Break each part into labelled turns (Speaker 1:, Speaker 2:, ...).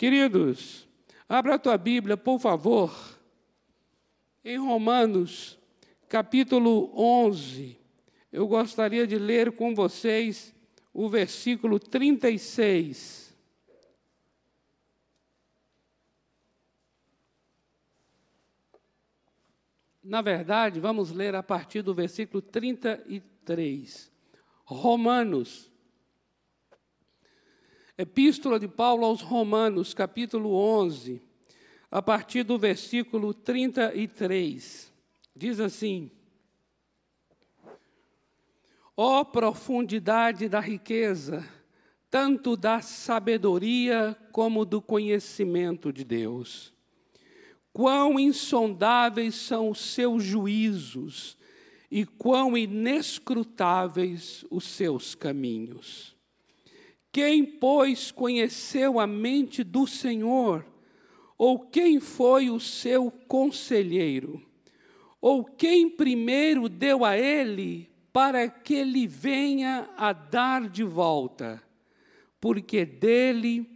Speaker 1: Queridos, abra a tua Bíblia, por favor, em Romanos, capítulo 11. Eu gostaria de ler com vocês o versículo 36. Na verdade, vamos ler a partir do versículo 33. Romanos, Epístola de Paulo aos Romanos, capítulo 11, a partir do versículo 33. Diz assim: Ó oh, profundidade da riqueza, tanto da sabedoria como do conhecimento de Deus. Quão insondáveis são os seus juízos e quão inescrutáveis os seus caminhos. Quem, pois, conheceu a mente do Senhor? Ou quem foi o seu conselheiro? Ou quem primeiro deu a ele para que ele venha a dar de volta? Porque dele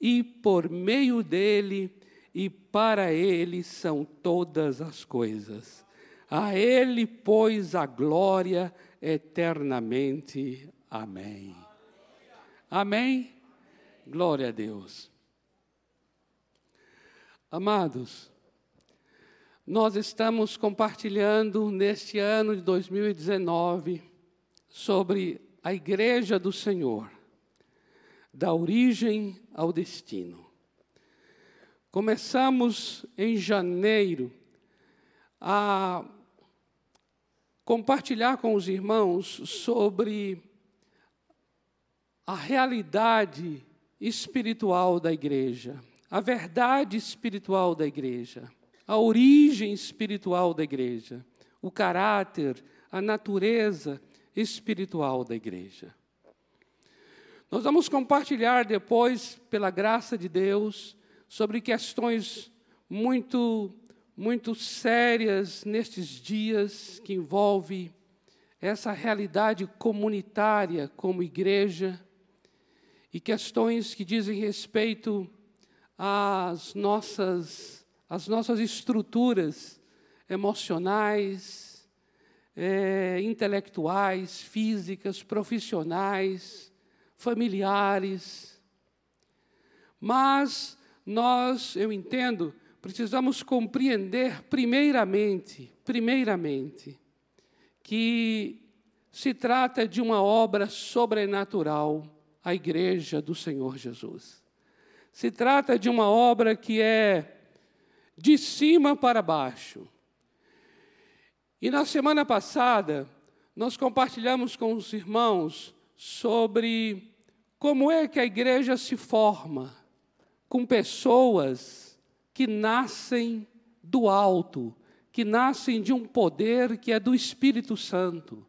Speaker 1: e por meio dele e para ele são todas as coisas. A ele, pois, a glória eternamente. Amém. Amém? Glória a Deus. Amados, nós estamos compartilhando neste ano de 2019 sobre a Igreja do Senhor, da origem ao destino. Começamos em janeiro a compartilhar com os irmãos sobre a realidade espiritual da igreja, a verdade espiritual da igreja, a origem espiritual da igreja, o caráter, a natureza espiritual da igreja. Nós vamos compartilhar depois, pela graça de Deus, sobre questões muito muito sérias nestes dias que envolve essa realidade comunitária como igreja e questões que dizem respeito às nossas, às nossas estruturas emocionais, é, intelectuais, físicas, profissionais, familiares. Mas nós, eu entendo, precisamos compreender primeiramente, primeiramente, que se trata de uma obra sobrenatural a igreja do Senhor Jesus. Se trata de uma obra que é de cima para baixo. E na semana passada, nós compartilhamos com os irmãos sobre como é que a igreja se forma com pessoas que nascem do alto, que nascem de um poder que é do Espírito Santo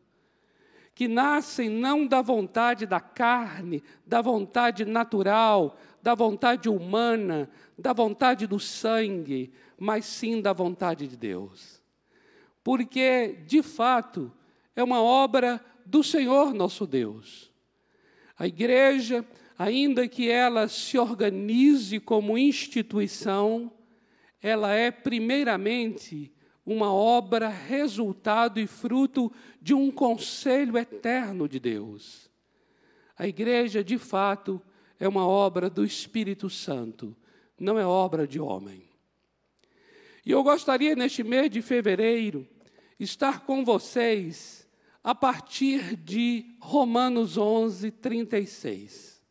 Speaker 1: que nascem não da vontade da carne, da vontade natural, da vontade humana, da vontade do sangue, mas sim da vontade de Deus. Porque, de fato, é uma obra do Senhor nosso Deus. A igreja, ainda que ela se organize como instituição, ela é primeiramente uma obra resultado e fruto de um conselho eterno de Deus. A igreja, de fato, é uma obra do Espírito Santo, não é obra de homem. E eu gostaria, neste mês de fevereiro, estar com vocês a partir de Romanos 11, 36.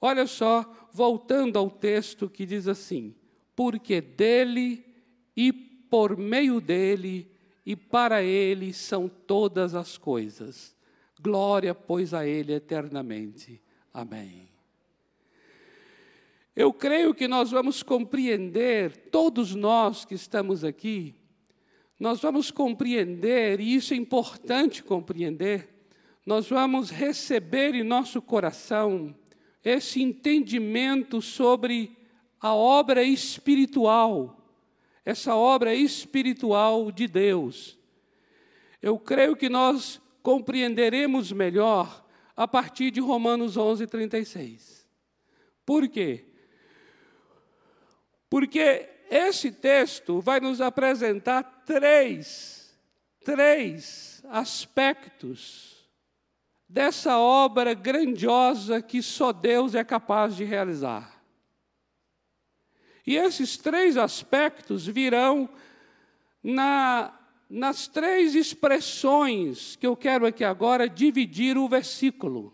Speaker 1: Olha só, voltando ao texto que diz assim: Porque dele e por meio dele e para ele são todas as coisas. Glória, pois, a ele eternamente. Amém. Eu creio que nós vamos compreender, todos nós que estamos aqui, nós vamos compreender, e isso é importante compreender, nós vamos receber em nosso coração esse entendimento sobre a obra espiritual essa obra espiritual de Deus. Eu creio que nós compreenderemos melhor a partir de Romanos 11, 36. Por quê? Porque esse texto vai nos apresentar três, três aspectos dessa obra grandiosa que só Deus é capaz de realizar. E esses três aspectos virão na, nas três expressões que eu quero aqui agora dividir o versículo,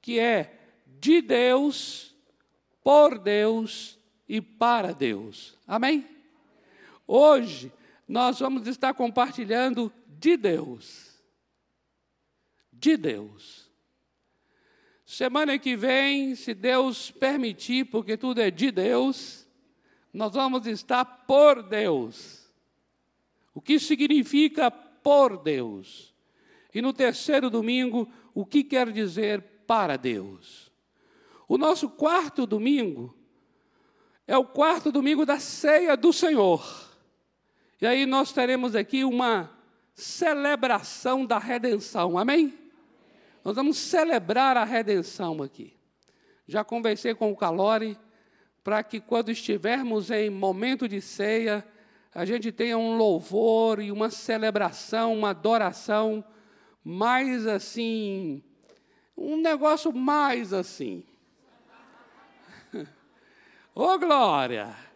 Speaker 1: que é de Deus, por Deus e para Deus. Amém? Hoje nós vamos estar compartilhando de Deus. De Deus. Semana que vem, se Deus permitir, porque tudo é de Deus, nós vamos estar por Deus. O que significa por Deus? E no terceiro domingo, o que quer dizer para Deus? O nosso quarto domingo é o quarto domingo da ceia do Senhor. E aí nós teremos aqui uma celebração da redenção, amém? Nós vamos celebrar a redenção aqui. Já conversei com o Calori para que quando estivermos em momento de ceia, a gente tenha um louvor e uma celebração, uma adoração mais assim, um negócio mais assim. Ô oh, glória!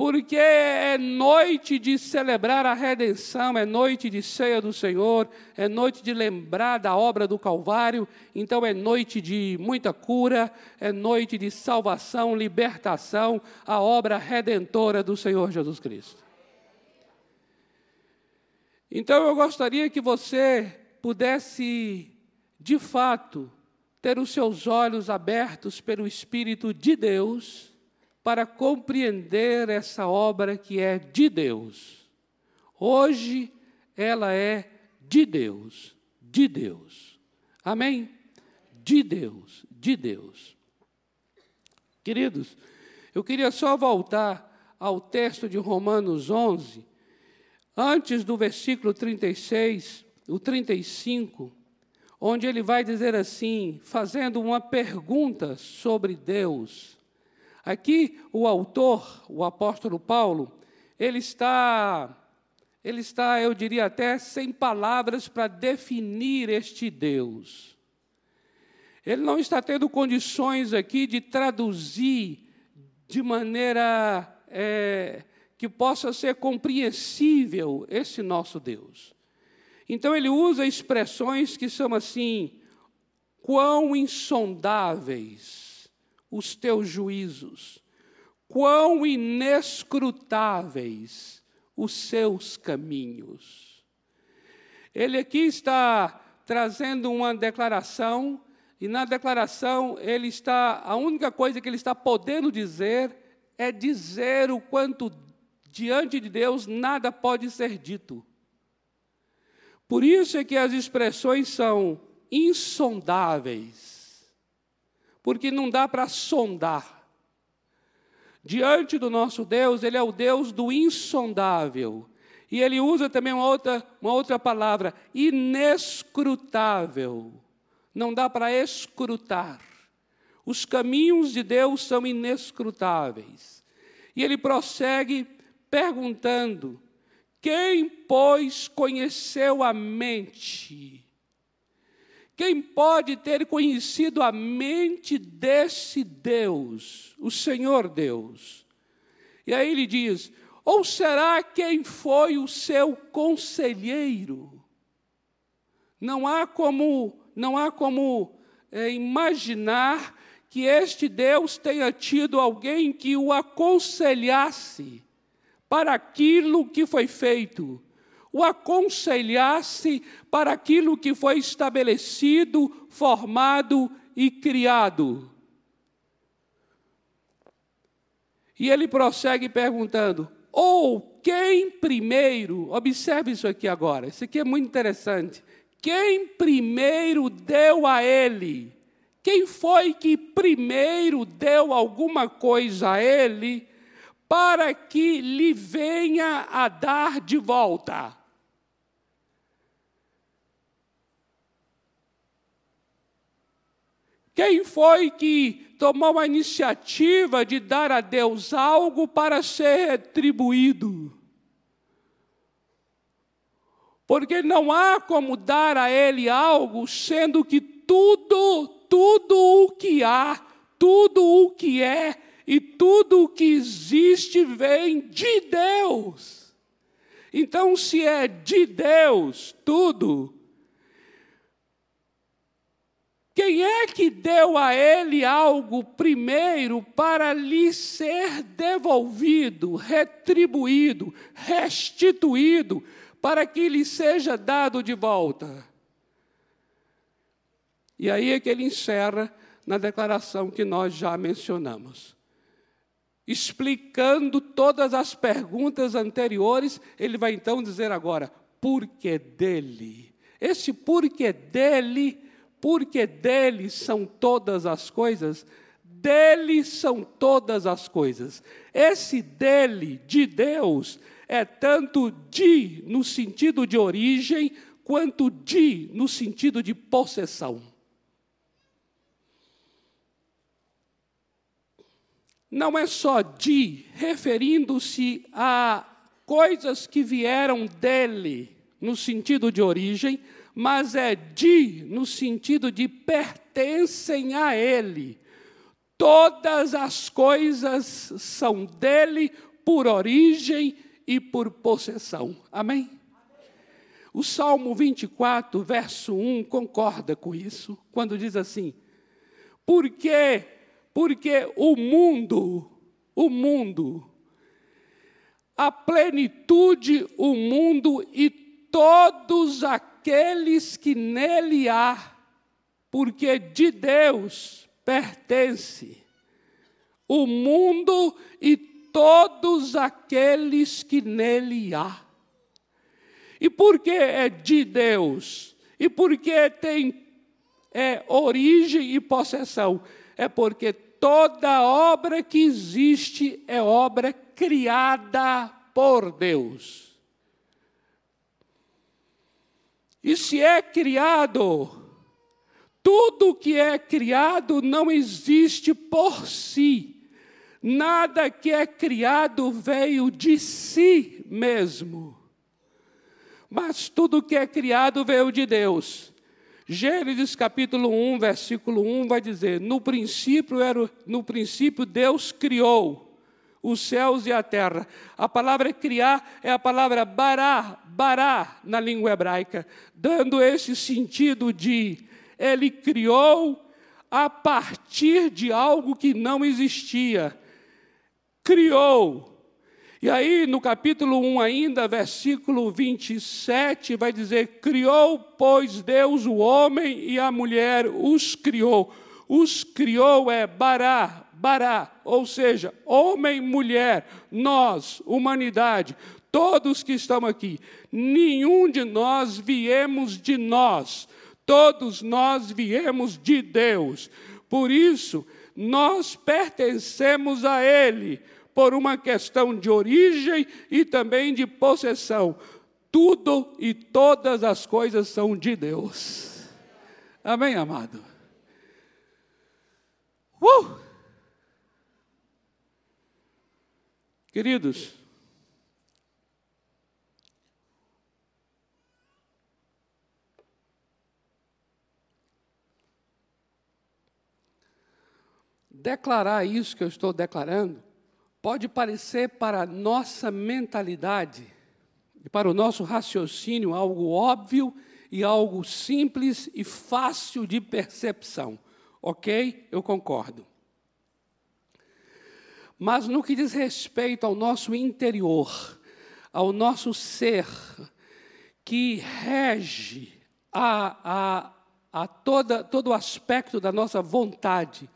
Speaker 1: Porque é noite de celebrar a redenção, é noite de ceia do Senhor, é noite de lembrar da obra do Calvário, então é noite de muita cura, é noite de salvação, libertação, a obra redentora do Senhor Jesus Cristo. Então eu gostaria que você pudesse, de fato, ter os seus olhos abertos pelo Espírito de Deus para compreender essa obra que é de Deus. Hoje ela é de Deus, de Deus. Amém? De Deus, de Deus. Queridos, eu queria só voltar ao texto de Romanos 11, antes do versículo 36, o 35, onde ele vai dizer assim, fazendo uma pergunta sobre Deus. Aqui o autor, o apóstolo Paulo, ele está ele está, eu diria até, sem palavras para definir este Deus. Ele não está tendo condições aqui de traduzir de maneira é, que possa ser compreensível esse nosso Deus. Então ele usa expressões que são assim, quão insondáveis os teus juízos, quão inescrutáveis os seus caminhos. Ele aqui está trazendo uma declaração, e na declaração ele está, a única coisa que ele está podendo dizer é dizer o quanto diante de Deus nada pode ser dito. Por isso é que as expressões são insondáveis porque não dá para sondar. Diante do nosso Deus, Ele é o Deus do insondável. E ele usa também uma outra, uma outra palavra, inescrutável. Não dá para escrutar. Os caminhos de Deus são inescrutáveis. E ele prossegue perguntando: quem, pois, conheceu a mente quem pode ter conhecido a mente desse Deus, o Senhor Deus? E aí ele diz: ou será quem foi o seu conselheiro? Não há como, não há como é, imaginar que este Deus tenha tido alguém que o aconselhasse para aquilo que foi feito o aconselhasse para aquilo que foi estabelecido, formado e criado. E ele prossegue perguntando: ou quem primeiro, observe isso aqui agora, isso aqui é muito interessante. Quem primeiro deu a ele? Quem foi que primeiro deu alguma coisa a ele para que lhe venha a dar de volta? Quem foi que tomou a iniciativa de dar a Deus algo para ser retribuído? Porque não há como dar a Ele algo, sendo que tudo, tudo o que há, tudo o que é e tudo o que existe vem de Deus. Então, se é de Deus tudo, quem é que deu a ele algo primeiro para lhe ser devolvido, retribuído, restituído, para que lhe seja dado de volta? E aí é que ele encerra na declaração que nós já mencionamos. Explicando todas as perguntas anteriores, ele vai então dizer agora: por que dele? Esse porquê dele porque dele são todas as coisas, dele são todas as coisas. Esse dele, de Deus, é tanto de no sentido de origem, quanto de no sentido de possessão. Não é só de, referindo-se a coisas que vieram dele, no sentido de origem, mas é de no sentido de pertencem a Ele. Todas as coisas são dele por origem e por possessão. Amém? O Salmo 24, verso 1, concorda com isso, quando diz assim: Porque, porque o mundo, o mundo, a plenitude, o mundo e todos aqueles aqueles que nele há, porque de Deus pertence o mundo e todos aqueles que nele há. E porque é de Deus? E porque tem é, origem e possessão? É porque toda obra que existe é obra criada por Deus. E se é criado, tudo que é criado não existe por si. Nada que é criado veio de si mesmo. Mas tudo que é criado veio de Deus. Gênesis capítulo 1, versículo 1 vai dizer: No princípio era no princípio Deus criou os céus e a terra. A palavra criar é a palavra bará, bará na língua hebraica, dando esse sentido de ele criou a partir de algo que não existia. Criou. E aí, no capítulo 1 ainda, versículo 27, vai dizer: Criou, pois Deus o homem e a mulher, os criou. Os criou é bará, bará, ou seja, homem, mulher, nós, humanidade, todos que estamos aqui, nenhum de nós viemos de nós, todos nós viemos de Deus. Por isso, nós pertencemos a Ele, por uma questão de origem e também de possessão. Tudo e todas as coisas são de Deus. Amém, amado? Uh! Queridos, declarar isso que eu estou declarando pode parecer para a nossa mentalidade e para o nosso raciocínio algo óbvio e algo simples e fácil de percepção. Ok? Eu concordo. Mas no que diz respeito ao nosso interior, ao nosso ser, que rege a, a, a toda, todo o aspecto da nossa vontade,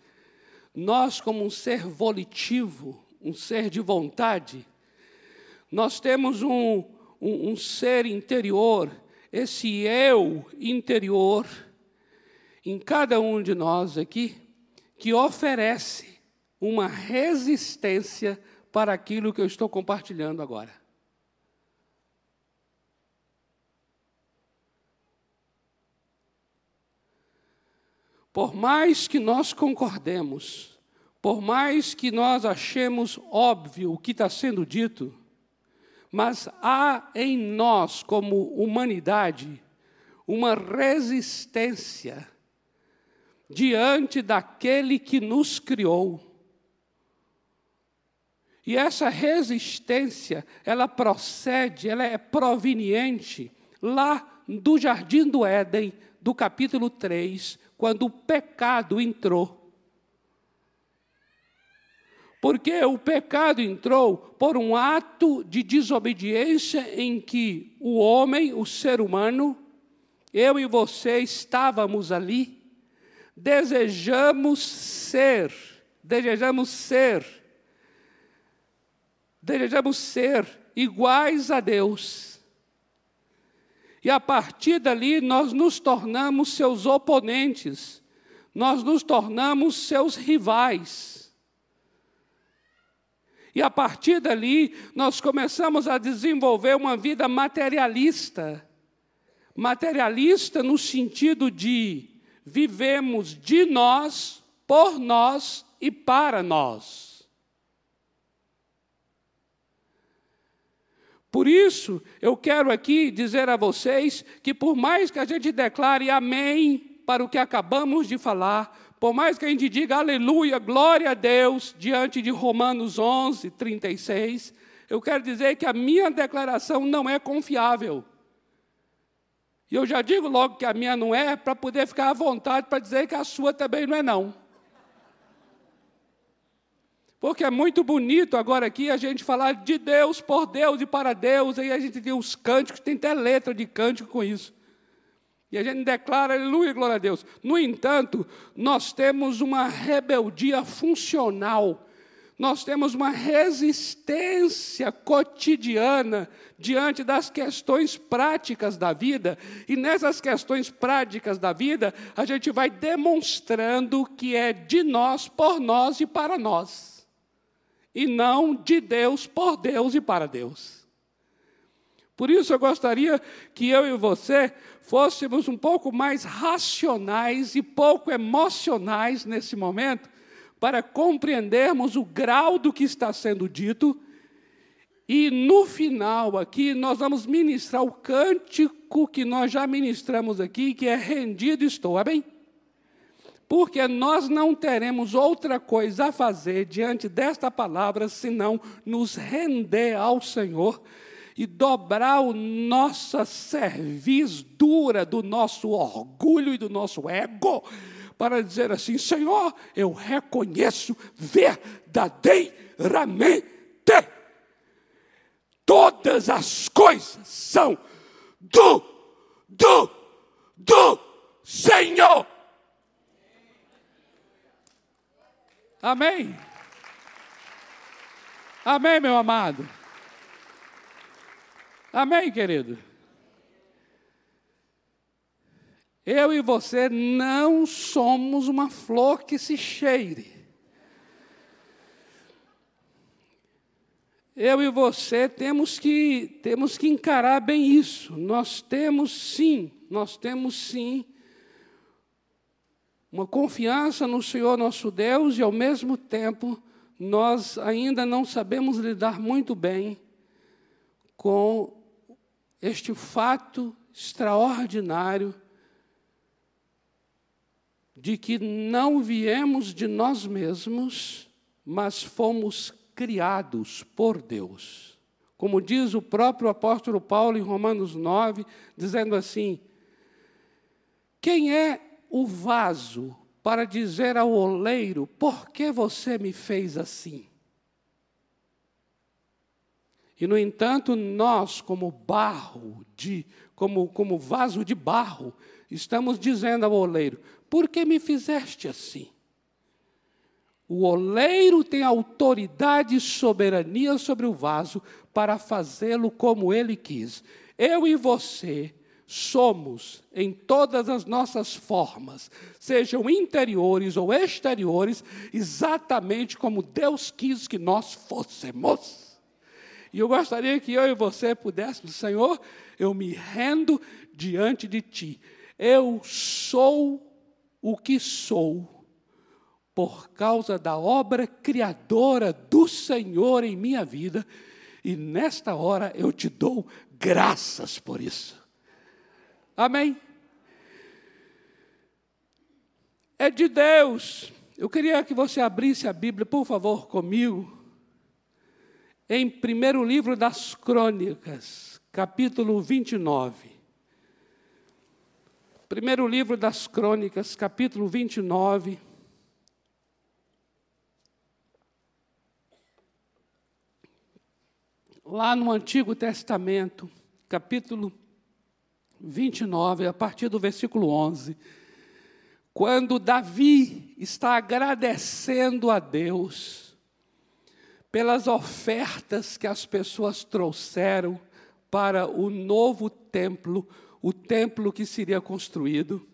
Speaker 1: nós, como um ser volitivo, um ser de vontade, nós temos um, um, um ser interior, esse eu interior, em cada um de nós aqui, que oferece uma resistência para aquilo que eu estou compartilhando agora. por mais que nós concordemos, por mais que nós achemos óbvio o que está sendo dito, mas há em nós, como humanidade, uma resistência diante daquele que nos criou. E essa resistência, ela procede, ela é proveniente lá do jardim do Éden, do capítulo 3, quando o pecado entrou. Porque o pecado entrou por um ato de desobediência em que o homem, o ser humano, eu e você estávamos ali, desejamos ser, desejamos ser, desejamos ser iguais a Deus. E a partir dali nós nos tornamos seus oponentes, nós nos tornamos seus rivais. E a partir dali nós começamos a desenvolver uma vida materialista materialista no sentido de vivemos de nós, por nós e para nós. Por isso, eu quero aqui dizer a vocês que, por mais que a gente declare amém para o que acabamos de falar, por mais que a gente diga aleluia, glória a Deus, diante de Romanos 11, 36, eu quero dizer que a minha declaração não é confiável. E eu já digo logo que a minha não é, para poder ficar à vontade para dizer que a sua também não é, não. Porque é muito bonito agora aqui a gente falar de Deus, por Deus e para Deus, aí a gente tem os cânticos, tem até letra de cântico com isso. E a gente declara aleluia, glória a Deus. No entanto, nós temos uma rebeldia funcional nós temos uma resistência cotidiana diante das questões práticas da vida, e nessas questões práticas da vida, a gente vai demonstrando que é de nós, por nós e para nós, e não de Deus, por Deus e para Deus. Por isso eu gostaria que eu e você fôssemos um pouco mais racionais e pouco emocionais nesse momento, para compreendermos o grau do que está sendo dito. E no final aqui nós vamos ministrar o cântico que nós já ministramos aqui, que é rendido estou, amém? Porque nós não teremos outra coisa a fazer diante desta palavra senão nos render ao Senhor e dobrar o nossa cerviz dura do nosso orgulho e do nosso ego para dizer assim: Senhor, eu reconheço verdadeiramente todas as coisas são do, do, do Senhor. Amém. Amém, meu amado. Amém, querido. Eu e você não somos uma flor que se cheire. Eu e você temos que, temos que encarar bem isso. Nós temos sim, nós temos sim uma confiança no Senhor nosso Deus e ao mesmo tempo nós ainda não sabemos lidar muito bem com este fato extraordinário de que não viemos de nós mesmos, mas fomos criados por Deus. Como diz o próprio apóstolo Paulo em Romanos 9, dizendo assim: Quem é o vaso para dizer ao oleiro, por que você me fez assim? E, no entanto, nós, como barro, de, como, como vaso de barro, estamos dizendo ao oleiro: por que me fizeste assim? O oleiro tem autoridade e soberania sobre o vaso para fazê-lo como ele quis. Eu e você somos, em todas as nossas formas, sejam interiores ou exteriores, exatamente como Deus quis que nós fôssemos. E eu gostaria que eu e você pudéssemos, Senhor, eu me rendo diante de Ti. Eu sou o que sou, por causa da obra criadora do Senhor em minha vida, e nesta hora eu te dou graças por isso. Amém? É de Deus. Eu queria que você abrisse a Bíblia, por favor, comigo, em primeiro livro das Crônicas, capítulo 29. Primeiro livro das Crônicas, capítulo 29. Lá no Antigo Testamento, capítulo 29, a partir do versículo 11. Quando Davi está agradecendo a Deus pelas ofertas que as pessoas trouxeram para o novo templo, o templo que seria construído.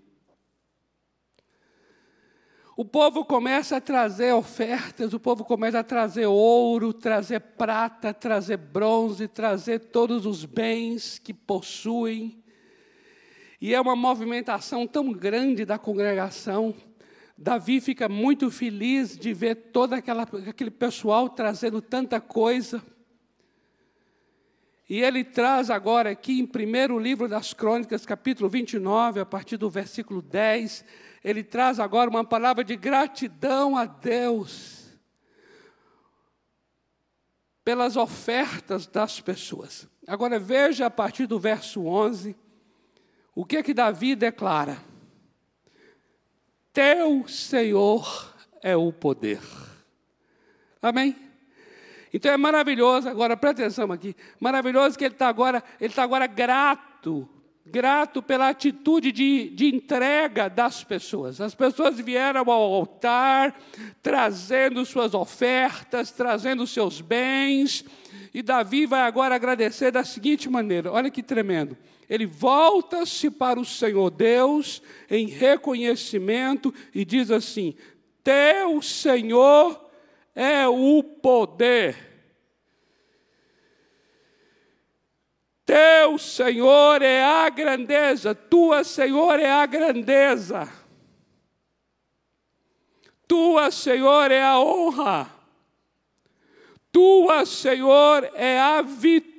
Speaker 1: O povo começa a trazer ofertas, o povo começa a trazer ouro, trazer prata, trazer bronze, trazer todos os bens que possuem. E é uma movimentação tão grande da congregação. Davi fica muito feliz de ver todo aquela, aquele pessoal trazendo tanta coisa. E ele traz agora aqui em primeiro livro das Crônicas, capítulo 29, a partir do versículo 10, ele traz agora uma palavra de gratidão a Deus pelas ofertas das pessoas. Agora veja a partir do verso 11, o que é que Davi declara? Teu Senhor é o poder. Amém? Então é maravilhoso, agora presta atenção aqui, maravilhoso que ele está agora, ele está agora grato, grato pela atitude de, de entrega das pessoas. As pessoas vieram ao altar, trazendo suas ofertas, trazendo seus bens, e Davi vai agora agradecer da seguinte maneira: olha que tremendo. Ele volta-se para o Senhor Deus em reconhecimento e diz assim: Teu Senhor é o poder. Teu Senhor é a grandeza, tua Senhor é a grandeza. Tua Senhor é a honra. Tua, Senhor, é a vitória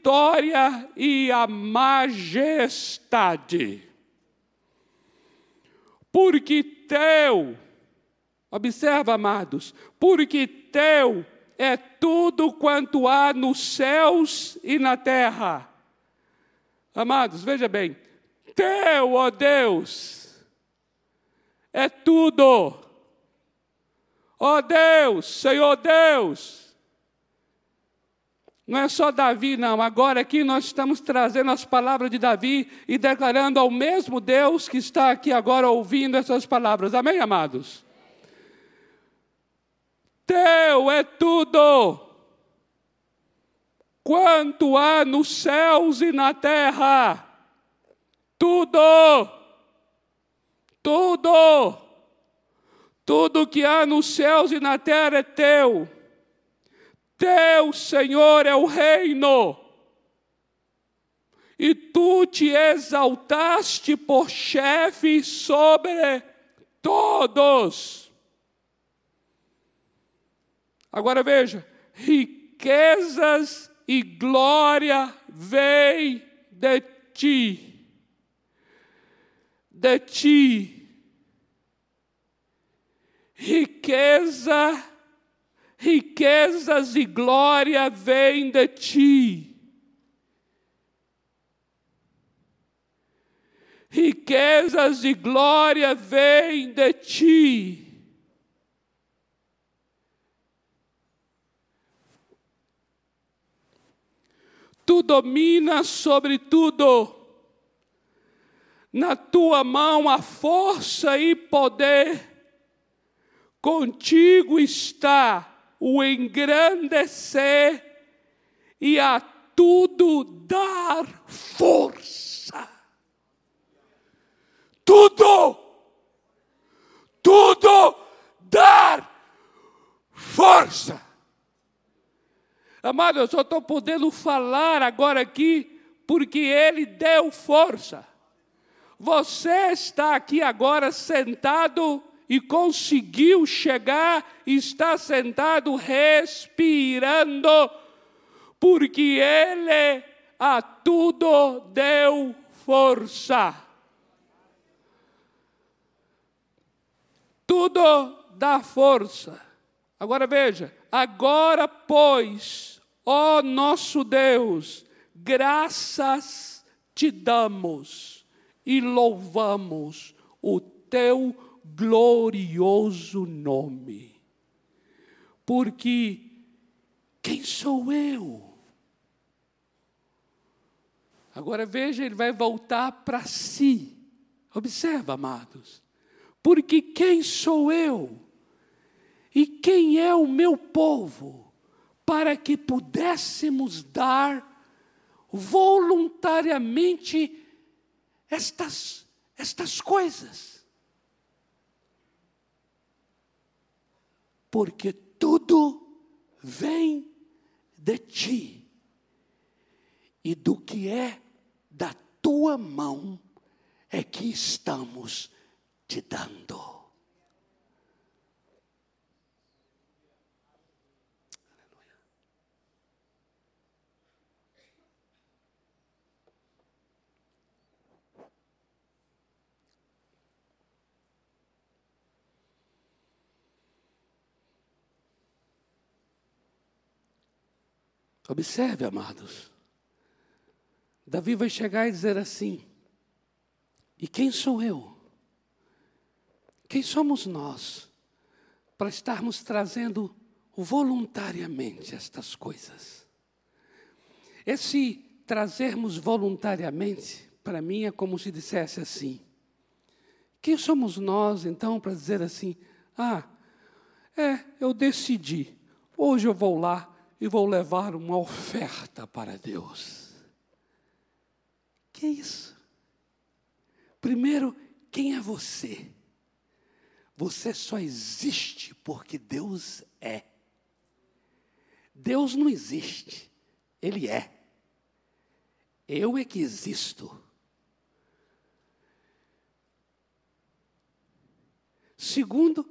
Speaker 1: e a majestade. Porque teu, observa, amados, porque teu é tudo quanto há nos céus e na terra. Amados, veja bem, teu, ó Deus, é tudo. Ó Deus, Senhor Deus. Não é só Davi, não. Agora aqui nós estamos trazendo as palavras de Davi e declarando ao mesmo Deus que está aqui agora ouvindo essas palavras. Amém, amados? Teu é tudo. Quanto há nos céus e na terra, tudo, tudo, tudo que há nos céus e na terra é teu. Teu, Senhor, é o reino. E tu te exaltaste por chefe sobre todos. Agora veja: riquezas e glória vem de ti. De ti. Riqueza, riquezas e glória vem de ti. riquezas e glória vêm de ti. tu dominas sobre tudo. Na tua mão a força e poder, contigo está o engrandecer e a tudo dar força. Tudo, tudo dar força. Amado, eu só estou podendo falar agora aqui porque Ele deu força. você está aqui agora sentado e conseguiu chegar e está sentado respirando, porque Ele a tudo deu força. Tudo dá força. Agora veja, agora, pois, ó nosso Deus, graças te damos e louvamos o teu glorioso nome. Porque quem sou eu? Agora veja, ele vai voltar para si. Observa, amados. Porque quem sou eu? E quem é o meu povo? Para que pudéssemos dar voluntariamente estas, estas coisas. Porque tudo vem de ti e do que é da tua mão é que estamos te dando. Observe, amados. Davi vai chegar e dizer assim: E quem sou eu? Quem somos nós para estarmos trazendo voluntariamente estas coisas? Esse trazermos voluntariamente, para mim, é como se dissesse assim: Quem somos nós, então, para dizer assim: Ah, é, eu decidi, hoje eu vou lá e vou levar uma oferta para Deus. Que é isso? Primeiro, quem é você? Você só existe porque Deus é. Deus não existe, Ele é. Eu é que existo. Segundo,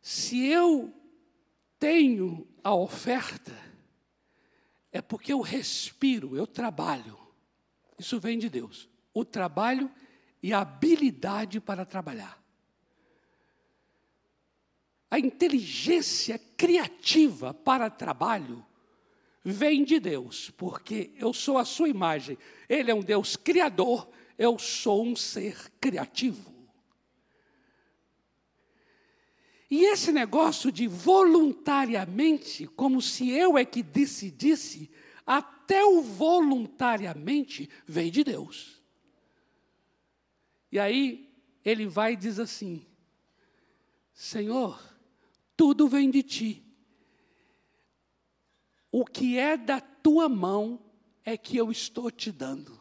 Speaker 1: se eu tenho a oferta, é porque eu respiro, eu trabalho. Isso vem de Deus. O trabalho e a habilidade para trabalhar. A inteligência criativa para trabalho vem de Deus, porque eu sou a sua imagem. Ele é um Deus criador, eu sou um ser criativo. E esse negócio de voluntariamente, como se eu é que decidisse, até o voluntariamente vem de Deus. E aí ele vai e diz assim: Senhor, tudo vem de ti. O que é da tua mão é que eu estou te dando.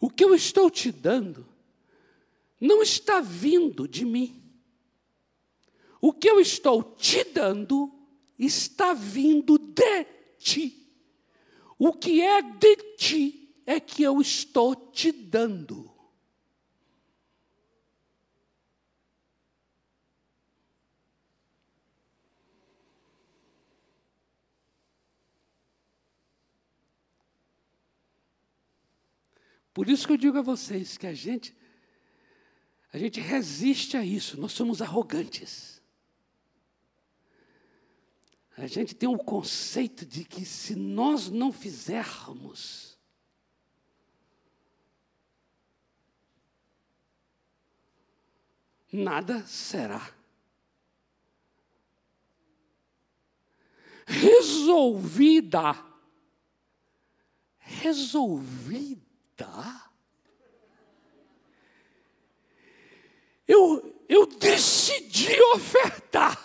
Speaker 1: O que eu estou te dando não está vindo de mim. O que eu estou te dando está vindo de ti. O que é de ti é que eu estou te dando. Por isso que eu digo a vocês que a gente a gente resiste a isso, nós somos arrogantes. A gente tem um conceito de que se nós não fizermos, nada será. Resolvida. Resolvida Tá. Eu, eu decidi ofertar.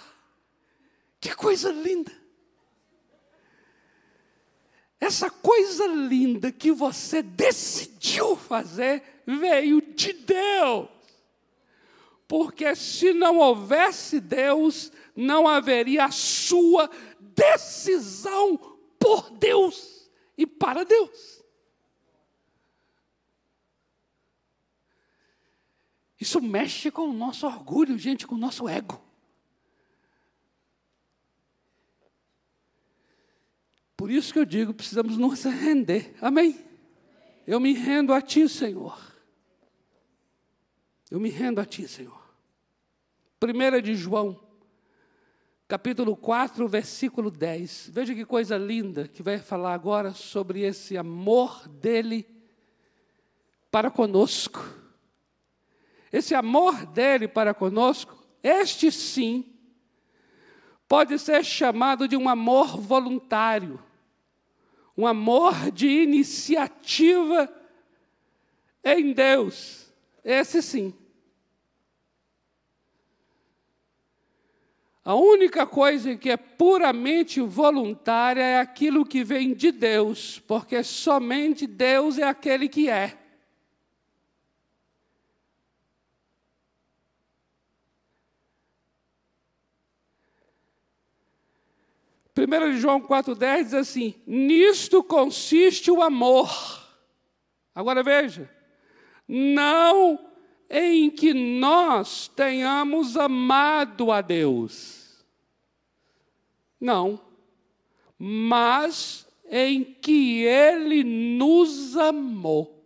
Speaker 1: Que coisa linda. Essa coisa linda que você decidiu fazer veio de Deus. porque se não houvesse Deus, não haveria a sua decisão por Deus e para Deus. Isso mexe com o nosso orgulho, gente, com o nosso ego. Por isso que eu digo, precisamos nos render. Amém? Eu me rendo a Ti, Senhor. Eu me rendo a Ti, Senhor. Primeira de João, capítulo 4, versículo 10. Veja que coisa linda que vai falar agora sobre esse amor dele para conosco. Esse amor dele para conosco, este sim, pode ser chamado de um amor voluntário um amor de iniciativa em Deus. Esse sim. A única coisa que é puramente voluntária é aquilo que vem de Deus, porque somente Deus é aquele que é. 1 João 4,10 diz assim: Nisto consiste o amor. Agora veja, não em que nós tenhamos amado a Deus. Não. Mas em que Ele nos amou.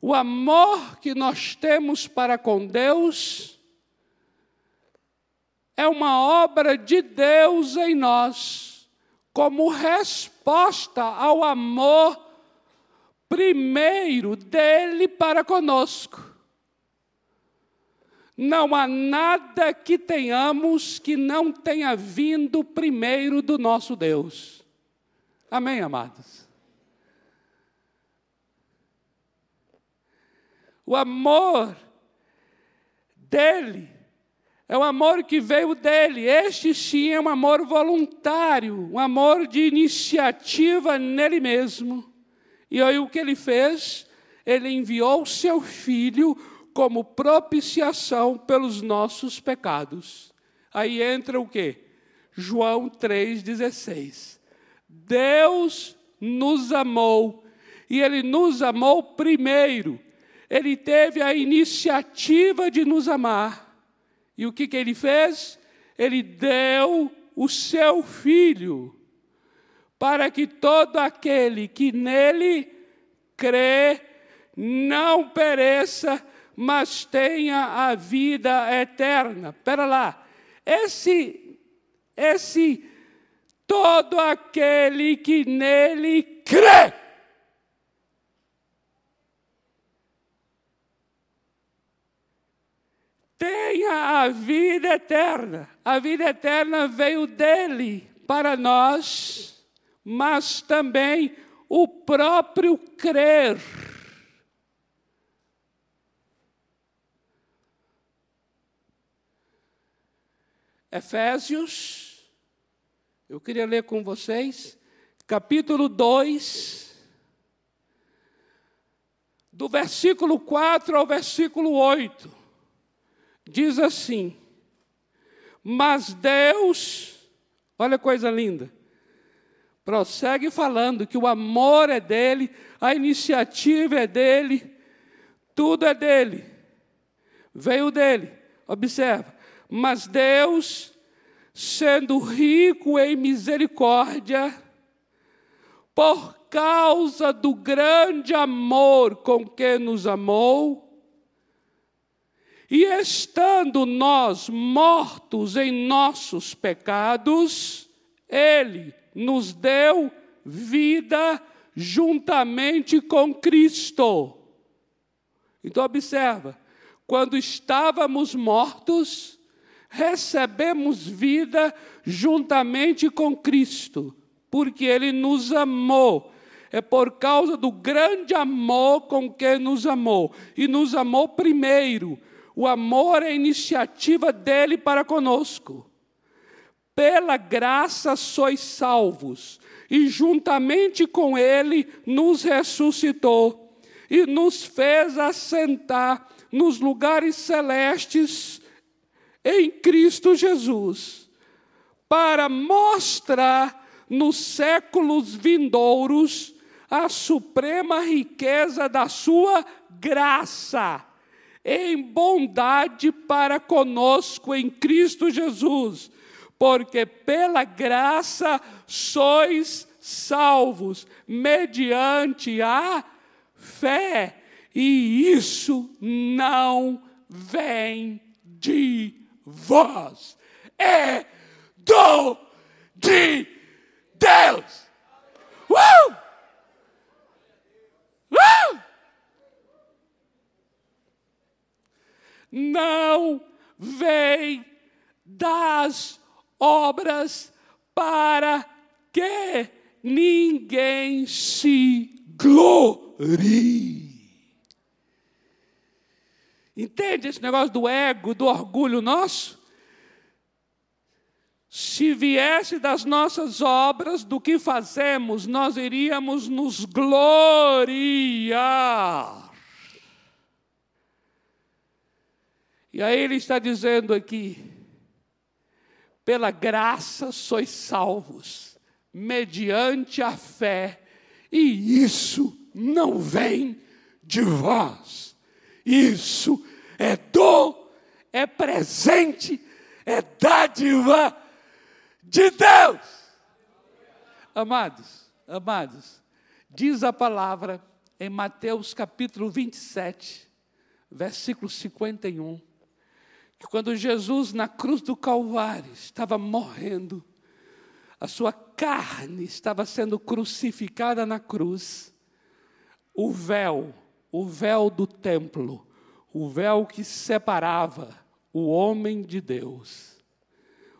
Speaker 1: O amor que nós temos para com Deus é uma obra de Deus em nós, como resposta ao amor primeiro dele para conosco. Não há nada que tenhamos que não tenha vindo primeiro do nosso Deus. Amém, amados? O amor dele é o amor que veio dele. Este sim é um amor voluntário, um amor de iniciativa nele mesmo. E aí o que ele fez? Ele enviou seu filho como propiciação pelos nossos pecados. Aí entra o que? João 3,16. Deus nos amou, e Ele nos amou primeiro. Ele teve a iniciativa de nos amar. E o que, que ele fez? Ele deu o seu filho, para que todo aquele que nele crê não pereça, mas tenha a vida eterna. Espera lá, esse, esse, todo aquele que nele crê. Tenha a vida eterna. A vida eterna veio dele para nós, mas também o próprio crer. Efésios, eu queria ler com vocês, capítulo 2, do versículo 4 ao versículo 8 diz assim: Mas Deus, olha coisa linda, prossegue falando que o amor é dele, a iniciativa é dele, tudo é dele, veio dele. Observa, mas Deus, sendo rico em misericórdia, por causa do grande amor com que nos amou, e estando nós mortos em nossos pecados, Ele nos deu vida juntamente com Cristo. Então, observa: quando estávamos mortos, recebemos vida juntamente com Cristo, porque Ele nos amou. É por causa do grande amor com que nos amou. E nos amou primeiro o amor é a iniciativa dele para conosco. Pela graça sois salvos, e juntamente com ele nos ressuscitou e nos fez assentar nos lugares celestes em Cristo Jesus, para mostrar nos séculos vindouros a suprema riqueza da sua graça em bondade para conosco em Cristo Jesus, porque pela graça sois salvos mediante a fé, e isso não vem de vós, é do de Deus. Uh! Não vem das obras para que ninguém se glorie. Entende esse negócio do ego, do orgulho nosso? Se viesse das nossas obras, do que fazemos, nós iríamos nos gloriar. E aí ele está dizendo aqui: pela graça sois salvos, mediante a fé, e isso não vem de vós, isso é dom, é presente, é dádiva de Deus. Amados, amados, diz a palavra em Mateus capítulo 27, versículo 51, que quando Jesus na cruz do Calvário estava morrendo, a sua carne estava sendo crucificada na cruz, o véu, o véu do templo, o véu que separava o homem de Deus,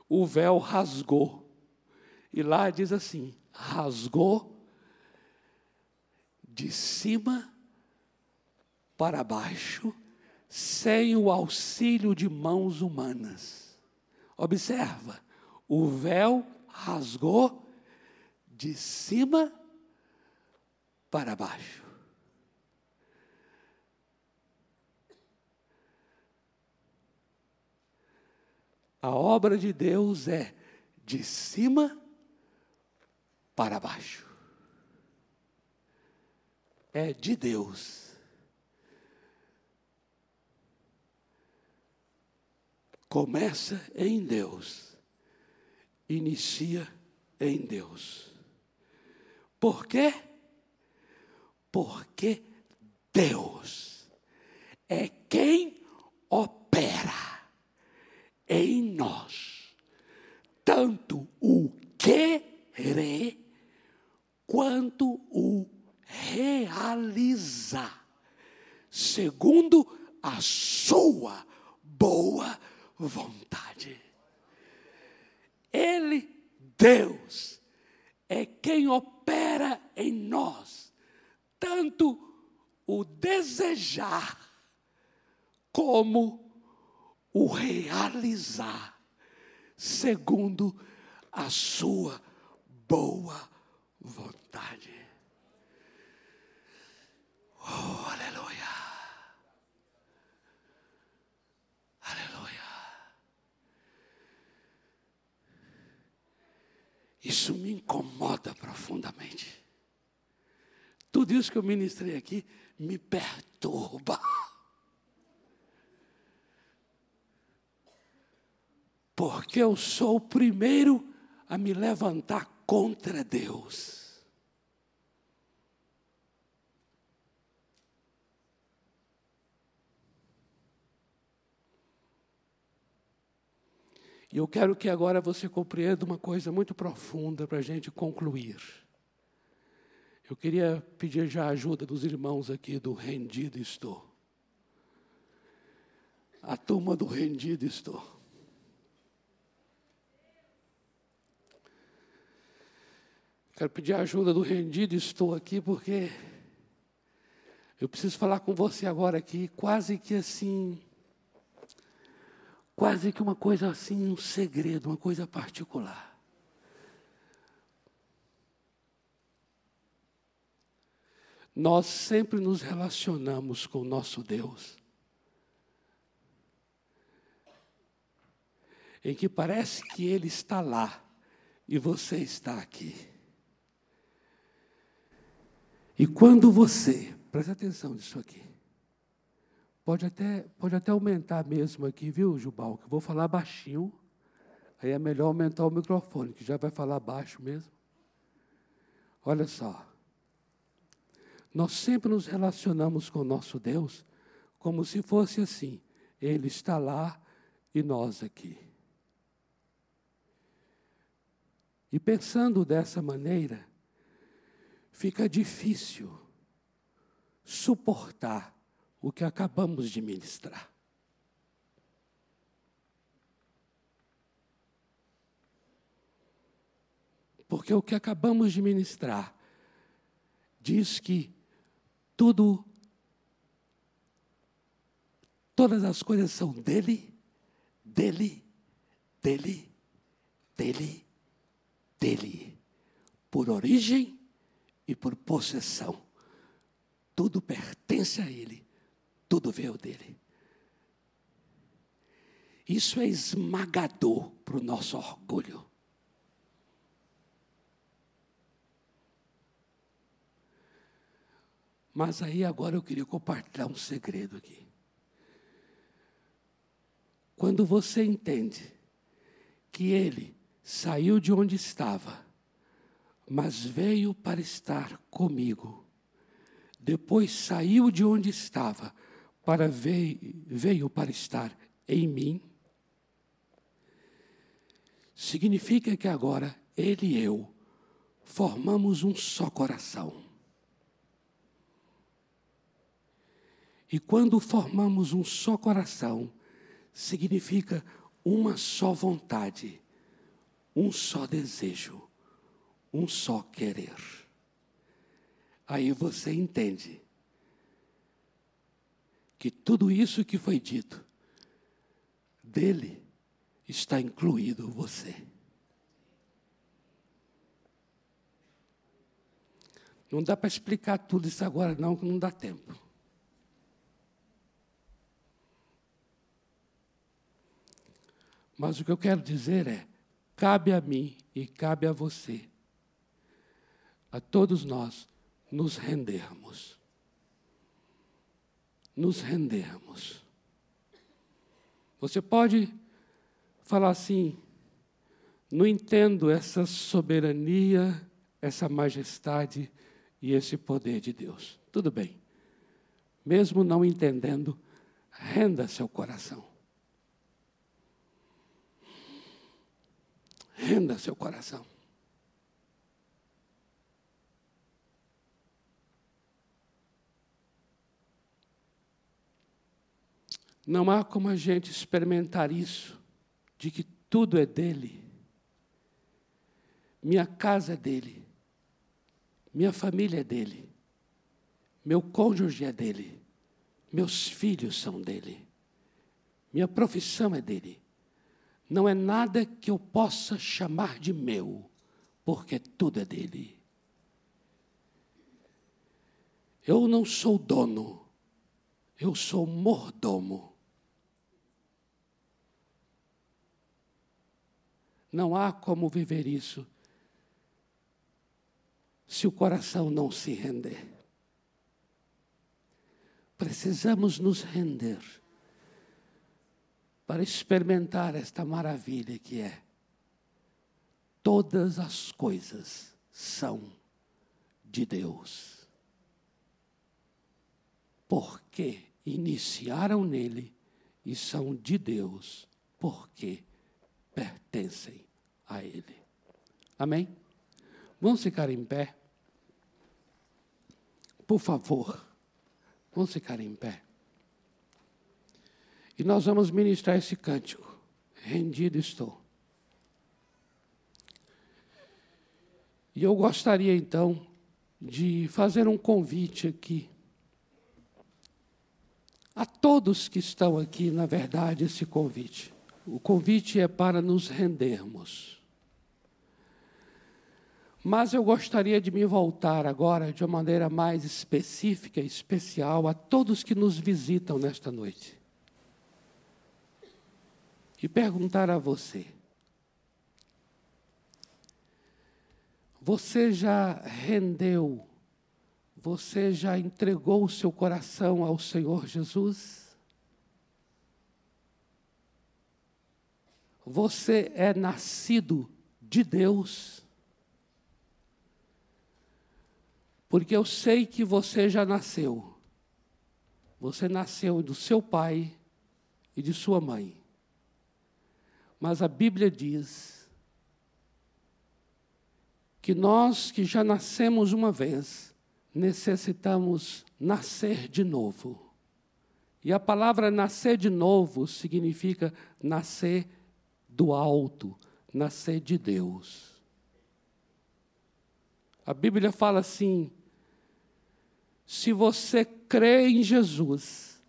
Speaker 1: o véu rasgou. E lá diz assim: rasgou de cima para baixo, sem o auxílio de mãos humanas. Observa, o véu rasgou de cima para baixo. A obra de Deus é de cima para baixo. É de Deus. Começa em Deus, inicia em Deus. Por quê? Porque Deus é quem opera em nós, tanto o querer quanto o realizar, segundo a sua boa vontade. Ele, Deus, é quem opera em nós, tanto o desejar como o realizar segundo a sua boa vontade. Oh, aleluia. Aleluia. Isso me incomoda profundamente. Tudo isso que eu ministrei aqui me perturba. porque eu sou o primeiro a me levantar contra Deus. E eu quero que agora você compreenda uma coisa muito profunda para a gente concluir. Eu queria pedir já a ajuda dos irmãos aqui do Rendido Estou. A turma do Rendido Estou. Quero pedir a ajuda do rendido, estou aqui porque eu preciso falar com você agora aqui, quase que assim, quase que uma coisa assim, um segredo, uma coisa particular. nós sempre nos relacionamos com o nosso Deus. Em que parece que Ele está lá e você está aqui. E quando você, presta atenção nisso aqui, pode até, pode até aumentar mesmo aqui, viu, Jubal? Que eu vou falar baixinho, aí é melhor aumentar o microfone, que já vai falar baixo mesmo. Olha só. Nós sempre nos relacionamos com o nosso Deus como se fosse assim: Ele está lá e nós aqui. E pensando dessa maneira, fica difícil suportar o que acabamos de ministrar. Porque o que acabamos de ministrar diz que tudo, todas as coisas são dele, dele, dele, dele, dele, por origem e por possessão. Tudo pertence a ele, tudo veio dele. Isso é esmagador para o nosso orgulho. Mas aí agora eu queria compartilhar um segredo aqui. Quando você entende que ele saiu de onde estava, mas veio para estar comigo, depois saiu de onde estava, para veio, veio para estar em mim, significa que agora ele e eu formamos um só coração. E quando formamos um só coração, significa uma só vontade, um só desejo, um só querer. Aí você entende que tudo isso que foi dito, dele está incluído você. Não dá para explicar tudo isso agora, não, que não dá tempo. Mas o que eu quero dizer é: cabe a mim e cabe a você, a todos nós, nos rendermos. Nos rendermos. Você pode falar assim: não entendo essa soberania, essa majestade e esse poder de Deus. Tudo bem. Mesmo não entendendo, renda seu coração. Renda seu coração. Não há como a gente experimentar isso, de que tudo é dele. Minha casa é dele. Minha família é dele. Meu cônjuge é dele. Meus filhos são dele. Minha profissão é dele não é nada que eu possa chamar de meu, porque tudo é dele. Eu não sou dono, eu sou mordomo. Não há como viver isso se o coração não se render. Precisamos nos render para experimentar esta maravilha que é todas as coisas são de Deus. Porque iniciaram nele e são de Deus, porque pertencem a Ele. Amém? Vamos ficar em pé? Por favor, vamos ficar em pé. E nós vamos ministrar esse cântico. Rendido estou. E eu gostaria então de fazer um convite aqui a todos que estão aqui, na verdade, esse convite. O convite é para nos rendermos. Mas eu gostaria de me voltar agora de uma maneira mais específica especial a todos que nos visitam nesta noite. E perguntar a você: Você já rendeu, você já entregou o seu coração ao Senhor Jesus? Você é nascido de Deus? Porque eu sei que você já nasceu. Você nasceu do seu pai e de sua mãe. Mas a Bíblia diz que nós que já nascemos uma vez, necessitamos nascer de novo. E a palavra nascer de novo significa nascer do alto, nascer de Deus. A Bíblia fala assim: se você crê em Jesus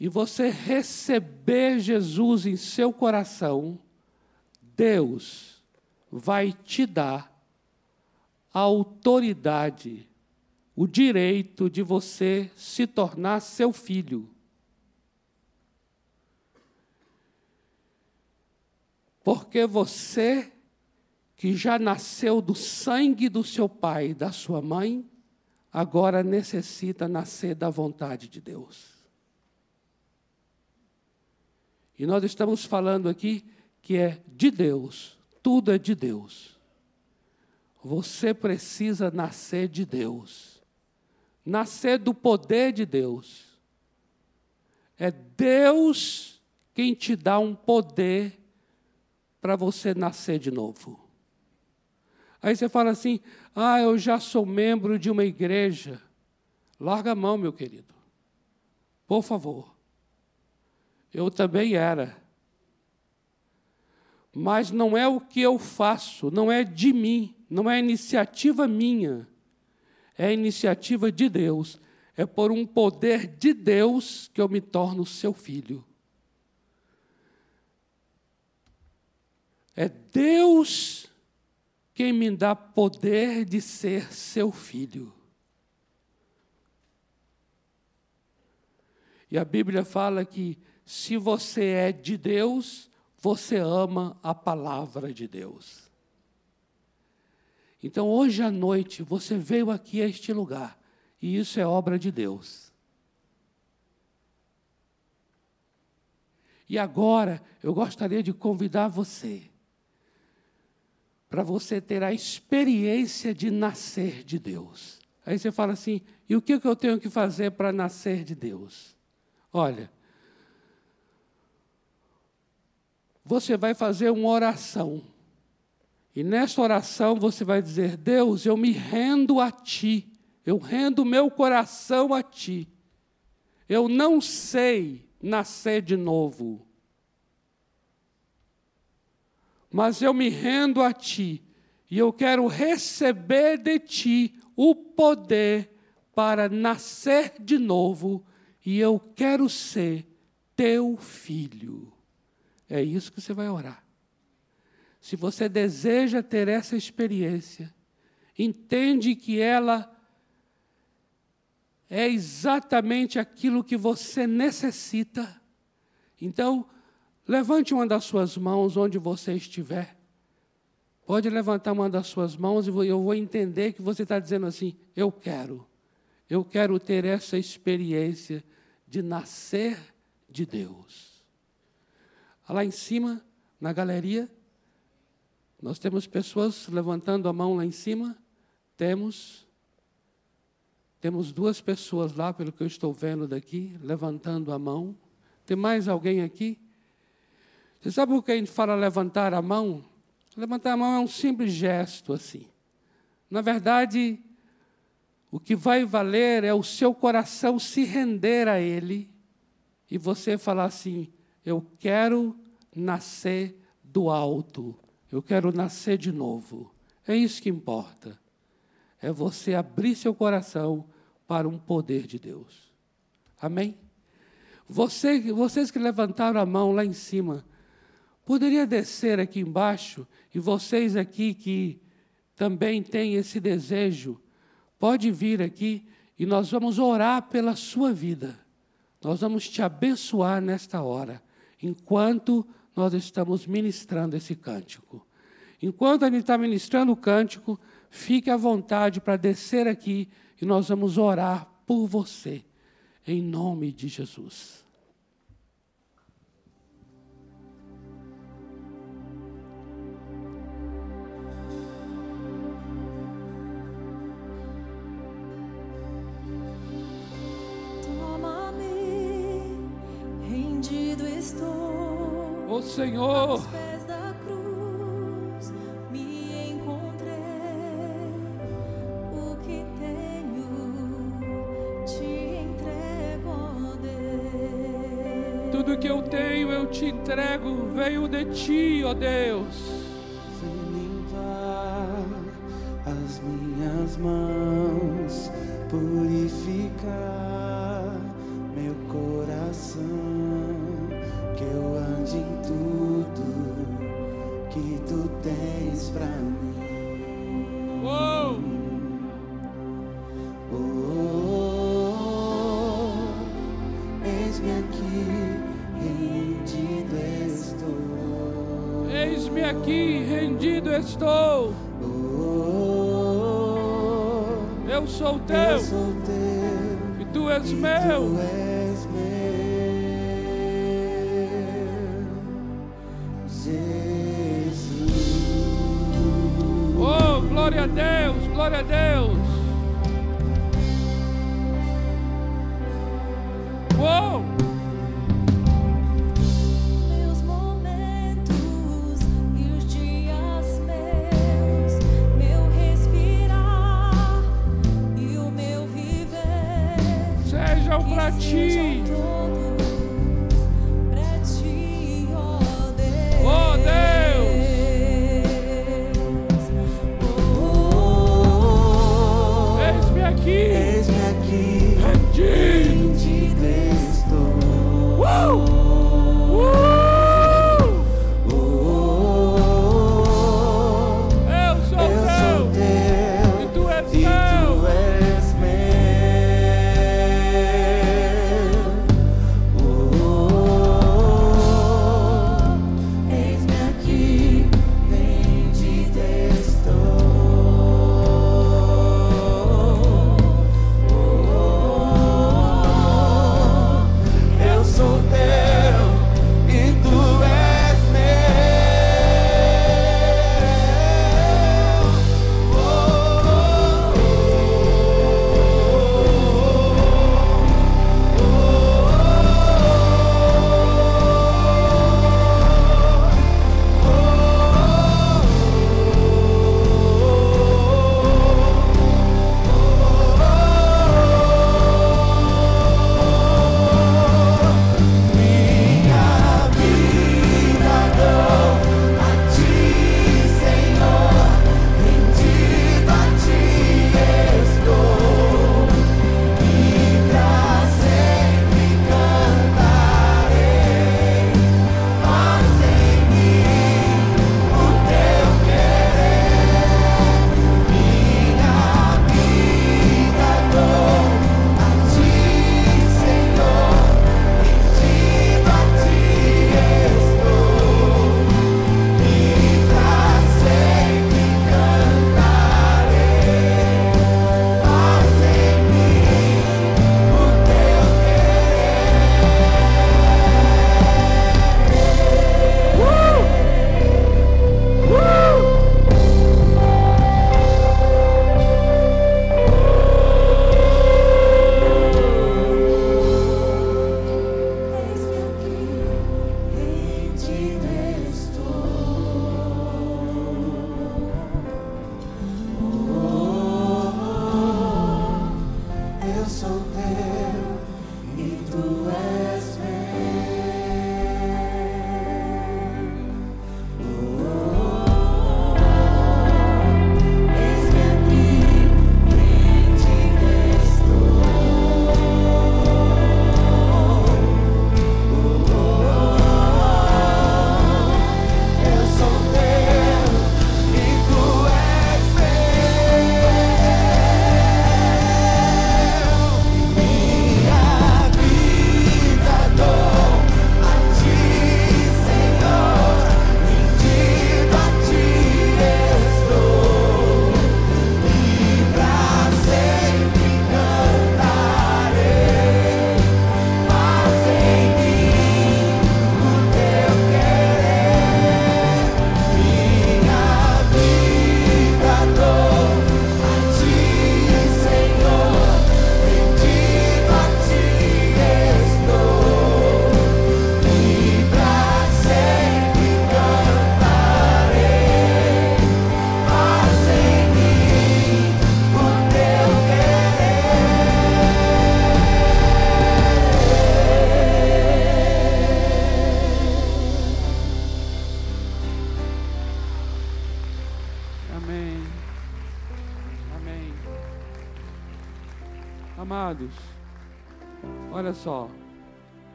Speaker 1: e você receber Jesus em seu coração, Deus vai te dar a autoridade, o direito de você se tornar seu filho. Porque você, que já nasceu do sangue do seu pai e da sua mãe, agora necessita nascer da vontade de Deus. E nós estamos falando aqui que é de Deus, tudo é de Deus. Você precisa nascer de Deus, nascer do poder de Deus. É Deus quem te dá um poder para você nascer de novo. Aí você fala assim: ah, eu já sou membro de uma igreja. Larga a mão, meu querido. Por favor. Eu também era. Mas não é o que eu faço, não é de mim, não é iniciativa minha. É iniciativa de Deus. É por um poder de Deus que eu me torno seu filho. É Deus quem me dá poder de ser seu filho. E a Bíblia fala que se você é de Deus, você ama a palavra de Deus. Então, hoje à noite, você veio aqui a este lugar, e isso é obra de Deus. E agora, eu gostaria de convidar você para você ter a experiência de nascer de Deus. Aí você fala assim: e o que eu tenho que fazer para nascer de Deus? Olha, você vai fazer uma oração. E nessa oração você vai dizer: Deus, eu me rendo a Ti, eu rendo meu coração a Ti. Eu não sei nascer de novo. Mas eu me rendo a Ti e eu quero receber de Ti o poder para nascer de novo e eu quero ser Teu filho. É isso que você vai orar. Se você deseja ter essa experiência, entende que ela é exatamente aquilo que você necessita. Então, Levante uma das suas mãos onde você estiver. Pode levantar uma das suas mãos e eu vou entender que você está dizendo assim: eu quero, eu quero ter essa experiência de nascer de Deus. Lá em cima, na galeria, nós temos pessoas levantando a mão lá em cima. Temos. Temos duas pessoas lá, pelo que eu estou vendo daqui, levantando a mão. Tem mais alguém aqui? Você sabe o que a gente fala levantar a mão? Levantar a mão é um simples gesto assim. Na verdade, o que vai valer é o seu coração se render a Ele e você falar assim: Eu quero nascer do alto, eu quero nascer de novo. É isso que importa. É você abrir seu coração para um poder de Deus. Amém? Você, vocês que levantaram a mão lá em cima, Poderia descer aqui embaixo e vocês aqui que também tem esse desejo, pode vir aqui e nós vamos orar pela sua vida. Nós vamos te abençoar nesta hora, enquanto nós estamos ministrando esse cântico. Enquanto a gente está ministrando o cântico, fique à vontade para descer aqui e nós vamos orar por você, em nome de Jesus. Senhor.
Speaker 2: Aos pés da cruz me encontrei. O que tenho te entrego, Deus.
Speaker 1: Tudo que eu tenho eu te entrego, veio de ti, ó Deus.
Speaker 3: As minhas mãos, purificar meu coração tens pra mim.
Speaker 1: Uou!
Speaker 3: Oh, eis-me aqui, rendido estou.
Speaker 1: Eis-me aqui, rendido estou.
Speaker 3: Oh,
Speaker 1: Eu sou
Speaker 3: eu
Speaker 1: teu
Speaker 3: sou teu.
Speaker 1: e tu és
Speaker 3: e
Speaker 1: meu.
Speaker 3: Tu és
Speaker 1: a Deus, glória a Deus. Uou!
Speaker 2: Meus momentos e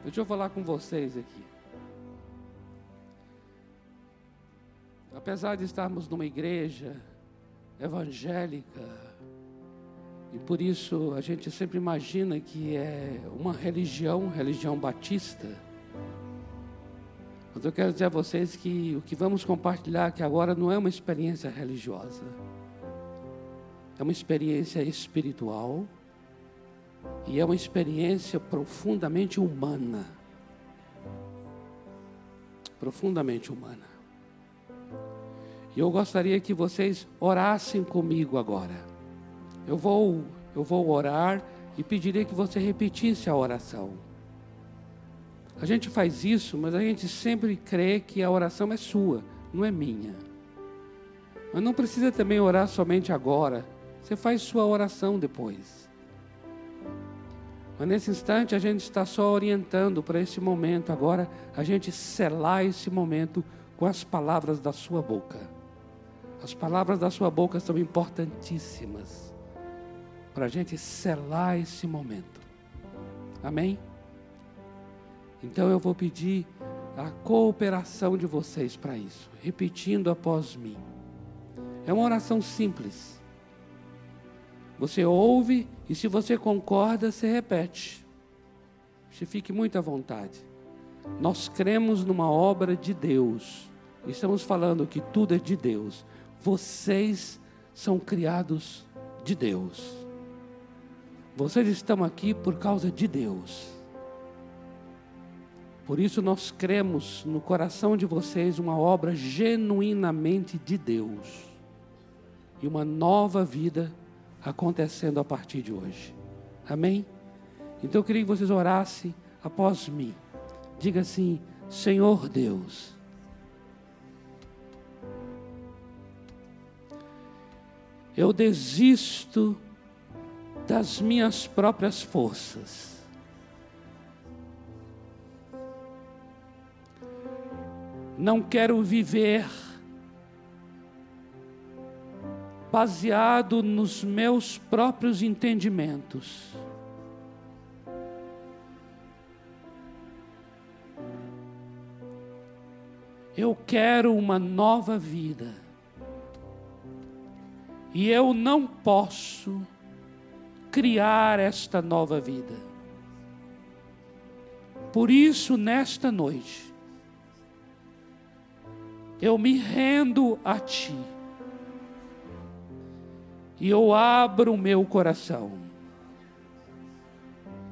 Speaker 1: deixa eu falar com vocês aqui. Apesar de estarmos numa igreja evangélica, e por isso a gente sempre imagina que é uma religião, religião batista. Mas eu quero dizer a vocês que o que vamos compartilhar aqui agora não é uma experiência religiosa. É uma experiência espiritual e é uma experiência profundamente humana. Profundamente humana. E eu gostaria que vocês orassem comigo agora. Eu vou, eu vou orar e pediria que você repetisse a oração. A gente faz isso, mas a gente sempre crê que a oração é sua, não é minha. Mas não precisa também orar somente agora. Você faz sua oração depois. Mas nesse instante a gente está só orientando para esse momento agora, a gente selar esse momento com as palavras da sua boca. As palavras da sua boca são importantíssimas para a gente selar esse momento. Amém? Então eu vou pedir a cooperação de vocês para isso, repetindo após mim. É uma oração simples. Você ouve e se você concorda, você repete. Você fique muito à vontade. Nós cremos numa obra de Deus. Estamos falando que tudo é de Deus. Vocês são criados de Deus. Vocês estão aqui por causa de Deus. Por isso nós cremos no coração de vocês uma obra genuinamente de Deus. E uma nova vida acontecendo a partir de hoje. Amém? Então eu queria que vocês orassem após mim. Diga assim: Senhor Deus, eu desisto das minhas próprias forças. Não quero viver baseado nos meus próprios entendimentos. Eu quero uma nova vida. E eu não posso criar esta nova vida. Por isso, nesta noite, eu me rendo a Ti e eu abro o meu coração.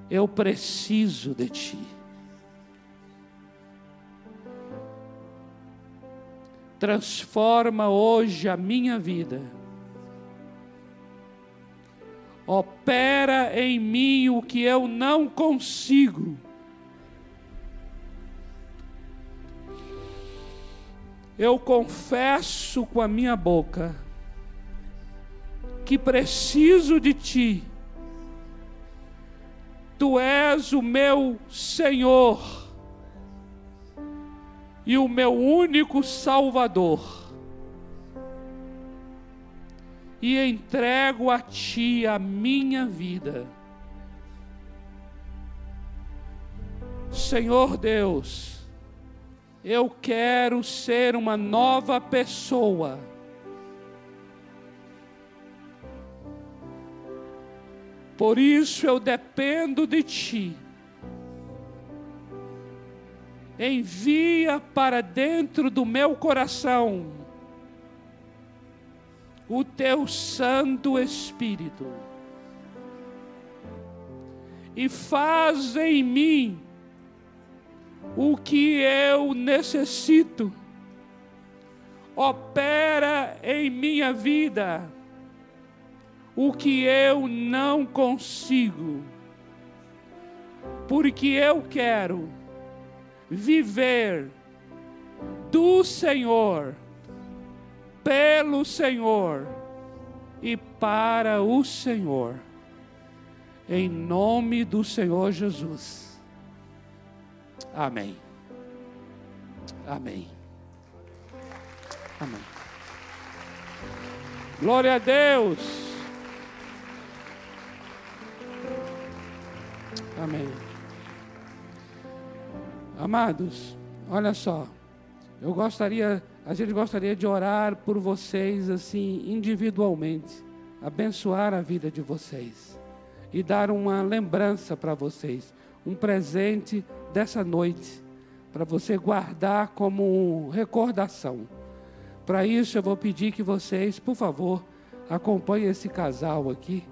Speaker 1: Eu preciso de Ti. Transforma hoje a minha vida opera em mim o que eu não consigo. Eu confesso com a minha boca que preciso de Ti. Tu és o meu Senhor e o meu único Salvador e entrego a Ti a minha vida. Senhor Deus, eu quero ser uma nova pessoa. Por isso eu dependo de Ti. Envia para dentro do meu coração o teu Santo Espírito e faz em mim o que eu necessito, opera em minha vida o que eu não consigo, porque eu quero viver do Senhor pelo Senhor e para o Senhor, em nome do Senhor Jesus. Amém. Amém. Amém. Glória a Deus. Amém. Amados, olha só. Eu gostaria, a gente gostaria de orar por vocês assim individualmente, abençoar a vida de vocês e dar uma lembrança para vocês, um presente dessa noite para você guardar como recordação. Para isso eu vou pedir que vocês, por favor, acompanhem esse casal aqui.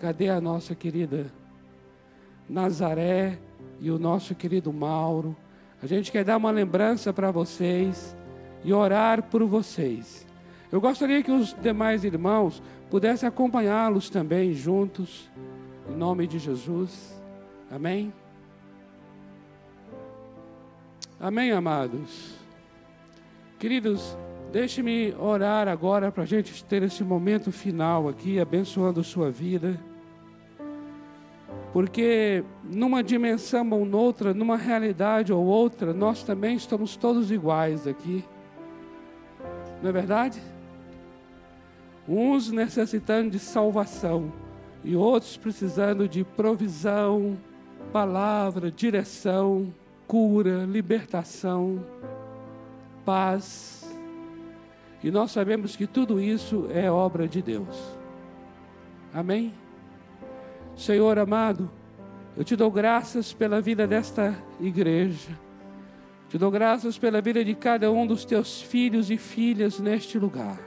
Speaker 1: Cadê a nossa querida Nazaré e o nosso querido Mauro? A gente quer dar uma lembrança para vocês e orar por vocês. Eu gostaria que os demais irmãos pudessem acompanhá-los também juntos, em nome de Jesus. Amém? Amém, amados? Queridos, deixe-me orar agora para a gente ter esse momento final aqui, abençoando sua vida. Porque numa dimensão ou noutra, numa realidade ou outra, nós também estamos todos iguais aqui. Não é verdade? Uns necessitando de salvação e outros precisando de provisão, palavra, direção, cura, libertação, paz. E nós sabemos que tudo isso é obra de Deus. Amém? Senhor amado, eu te dou graças pela vida desta igreja. Te dou graças pela vida de cada um dos teus filhos e filhas neste lugar.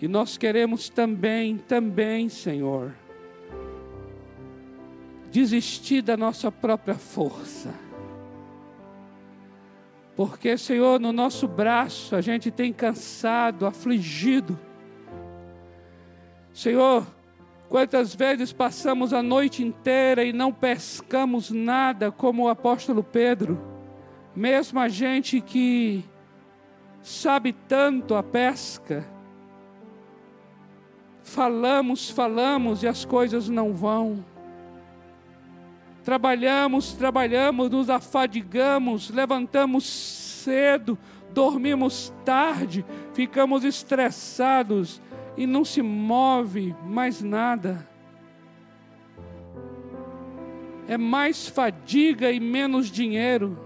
Speaker 1: E nós queremos também, também, Senhor, desistir da nossa própria força. Porque, Senhor, no nosso braço a gente tem cansado, afligido. Senhor, quantas vezes passamos a noite inteira e não pescamos nada, como o apóstolo Pedro, mesmo a gente que sabe tanto a pesca, falamos, falamos e as coisas não vão. Trabalhamos, trabalhamos, nos afadigamos, levantamos cedo, dormimos tarde, ficamos estressados e não se move mais nada. É mais fadiga e menos dinheiro.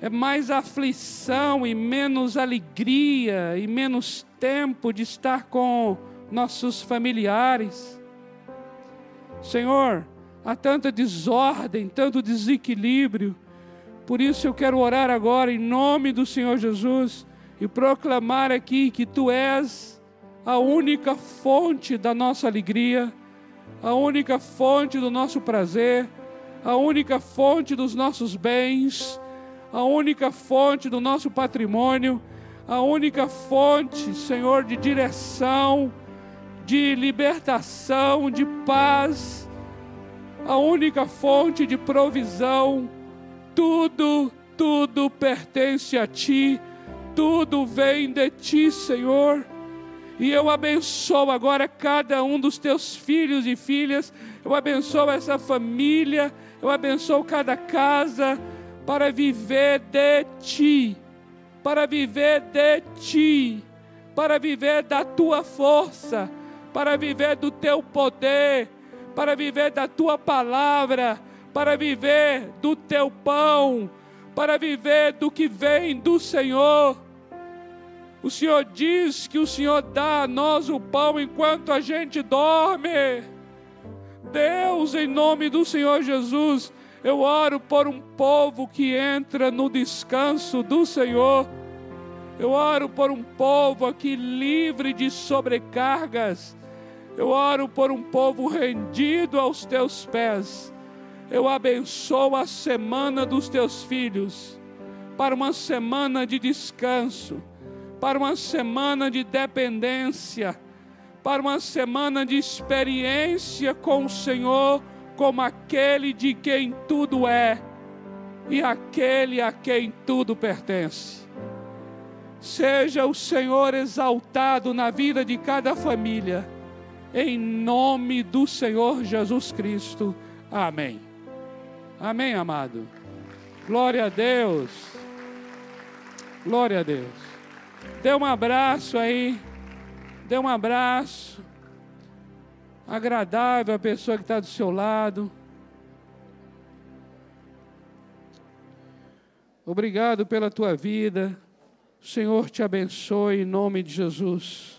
Speaker 1: É mais aflição e menos alegria e menos tempo de estar com nossos familiares. Senhor, há tanta desordem, tanto desequilíbrio. Por isso eu quero orar agora em nome do Senhor Jesus e proclamar aqui que Tu és a única fonte da nossa alegria, a única fonte do nosso prazer, a única fonte dos nossos bens, a única fonte do nosso patrimônio, a única fonte, Senhor, de direção de libertação, de paz, a única fonte de provisão. Tudo, tudo pertence a Ti, tudo vem de Ti, Senhor. E eu abençoo agora cada um dos Teus filhos e filhas, eu abençoo essa família, eu abençoo cada casa para viver de Ti, para viver de Ti, para viver da Tua força. Para viver do teu poder, para viver da tua palavra, para viver do teu pão, para viver do que vem do Senhor. O Senhor diz que o Senhor dá a nós o pão enquanto a gente dorme. Deus, em nome do Senhor Jesus, eu oro por um povo que entra no descanso do Senhor. Eu oro por um povo aqui livre de sobrecargas. Eu oro por um povo rendido aos teus pés. Eu abençoo a semana dos teus filhos para uma semana de descanso, para uma semana de dependência, para uma semana de experiência com o Senhor, como aquele de quem tudo é e aquele a quem tudo pertence. Seja o Senhor exaltado na vida de cada família em nome do Senhor Jesus Cristo. Amém. Amém, amado. Glória a Deus. Glória a Deus. Dê um abraço aí. Dê um abraço. Agradável a pessoa que está do seu lado. Obrigado pela tua vida. O Senhor te abençoe em nome de Jesus.